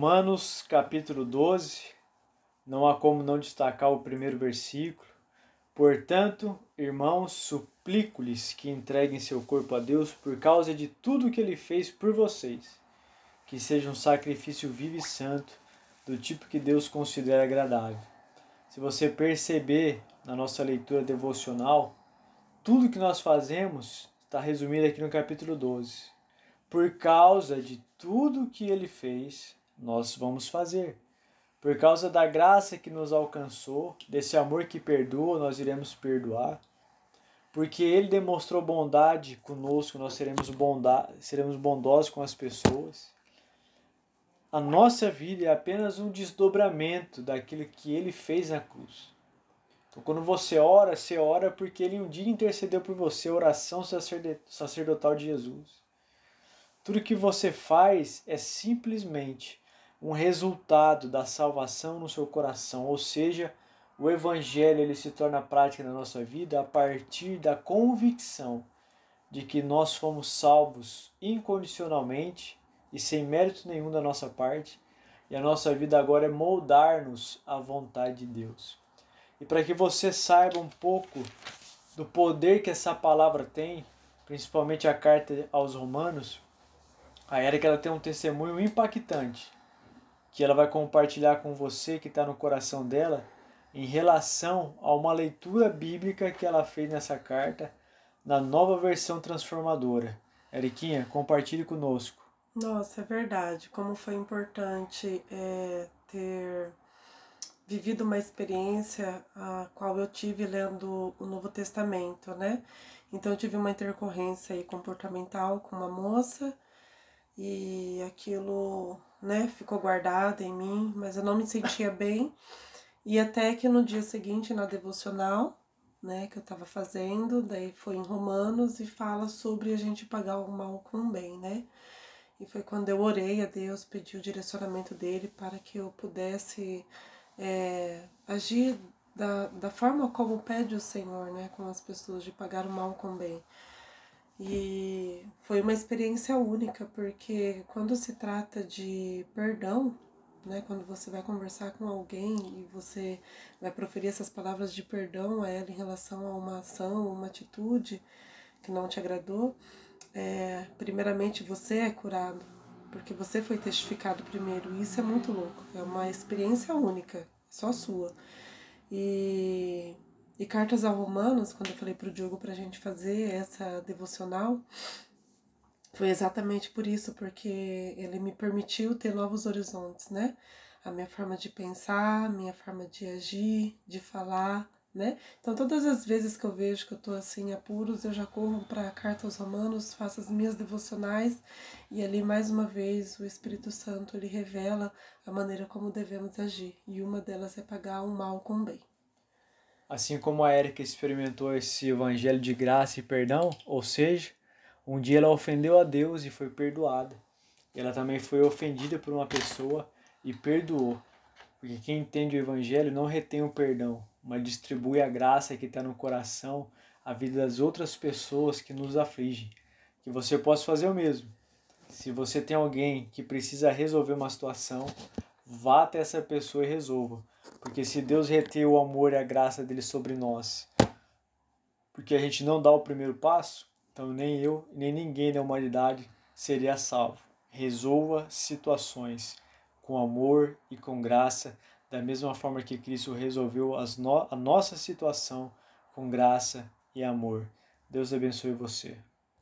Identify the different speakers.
Speaker 1: Romanos capítulo 12, não há como não destacar o primeiro versículo. Portanto, irmãos, suplico-lhes que entreguem seu corpo a Deus por causa de tudo que ele fez por vocês, que seja um sacrifício vivo e santo, do tipo que Deus considera agradável. Se você perceber na nossa leitura devocional, tudo que nós fazemos está resumido aqui no capítulo 12. Por causa de tudo que ele fez, nós vamos fazer. Por causa da graça que nos alcançou, desse amor que perdoa, nós iremos perdoar. Porque ele demonstrou bondade conosco, nós seremos, bondade, seremos bondosos com as pessoas. A nossa vida é apenas um desdobramento daquilo que ele fez na cruz. Então, quando você ora, você ora porque ele um dia intercedeu por você, a oração sacerdotal de Jesus. Tudo que você faz é simplesmente um resultado da salvação no seu coração, ou seja, o evangelho ele se torna prática na nossa vida a partir da convicção de que nós fomos salvos incondicionalmente e sem mérito nenhum da nossa parte, e a nossa vida agora é moldar-nos à vontade de Deus. E para que você saiba um pouco do poder que essa palavra tem, principalmente a carta aos Romanos, a Erika ela tem um testemunho impactante que ela vai compartilhar com você que está no coração dela em relação a uma leitura bíblica que ela fez nessa carta na nova versão transformadora. Eriquinha, compartilhe conosco.
Speaker 2: Nossa, é verdade. Como foi importante é, ter vivido uma experiência a qual eu tive lendo o Novo Testamento, né? Então eu tive uma intercorrência aí comportamental com uma moça e aquilo né, ficou guardado em mim, mas eu não me sentia bem. E até que no dia seguinte, na devocional, né, que eu estava fazendo, daí foi em Romanos e fala sobre a gente pagar o mal com o bem, né? E foi quando eu orei a Deus, pedi o direcionamento dele para que eu pudesse é, agir da, da forma como pede o Senhor, né, com as pessoas, de pagar o mal com o bem. E foi uma experiência única, porque quando se trata de perdão, né, quando você vai conversar com alguém e você vai proferir essas palavras de perdão a ela em relação a uma ação, uma atitude que não te agradou, é, primeiramente você é curado, porque você foi testificado primeiro. E isso é muito louco, é uma experiência única, só sua. E e Cartas a Romanos, quando eu falei para o Diogo para a gente fazer essa devocional, foi exatamente por isso, porque ele me permitiu ter novos horizontes, né? A minha forma de pensar, a minha forma de agir, de falar, né? Então, todas as vezes que eu vejo que eu tô assim, apuros, eu já corro para Cartas Romanos, faço as minhas devocionais e ali, mais uma vez, o Espírito Santo ele revela a maneira como devemos agir. E uma delas é pagar o mal com o bem.
Speaker 1: Assim como a Érica experimentou esse evangelho de graça e perdão, ou seja, um dia ela ofendeu a Deus e foi perdoada. Ela também foi ofendida por uma pessoa e perdoou. Porque quem entende o evangelho não retém o perdão, mas distribui a graça que está no coração, a vida das outras pessoas que nos afligem. Que você possa fazer o mesmo. Se você tem alguém que precisa resolver uma situação, vá até essa pessoa e resolva. Porque se Deus reteu o amor e a graça dele sobre nós, porque a gente não dá o primeiro passo, então nem eu, nem ninguém da humanidade seria salvo. Resolva situações com amor e com graça, da mesma forma que Cristo resolveu no a nossa situação com graça e amor. Deus abençoe você.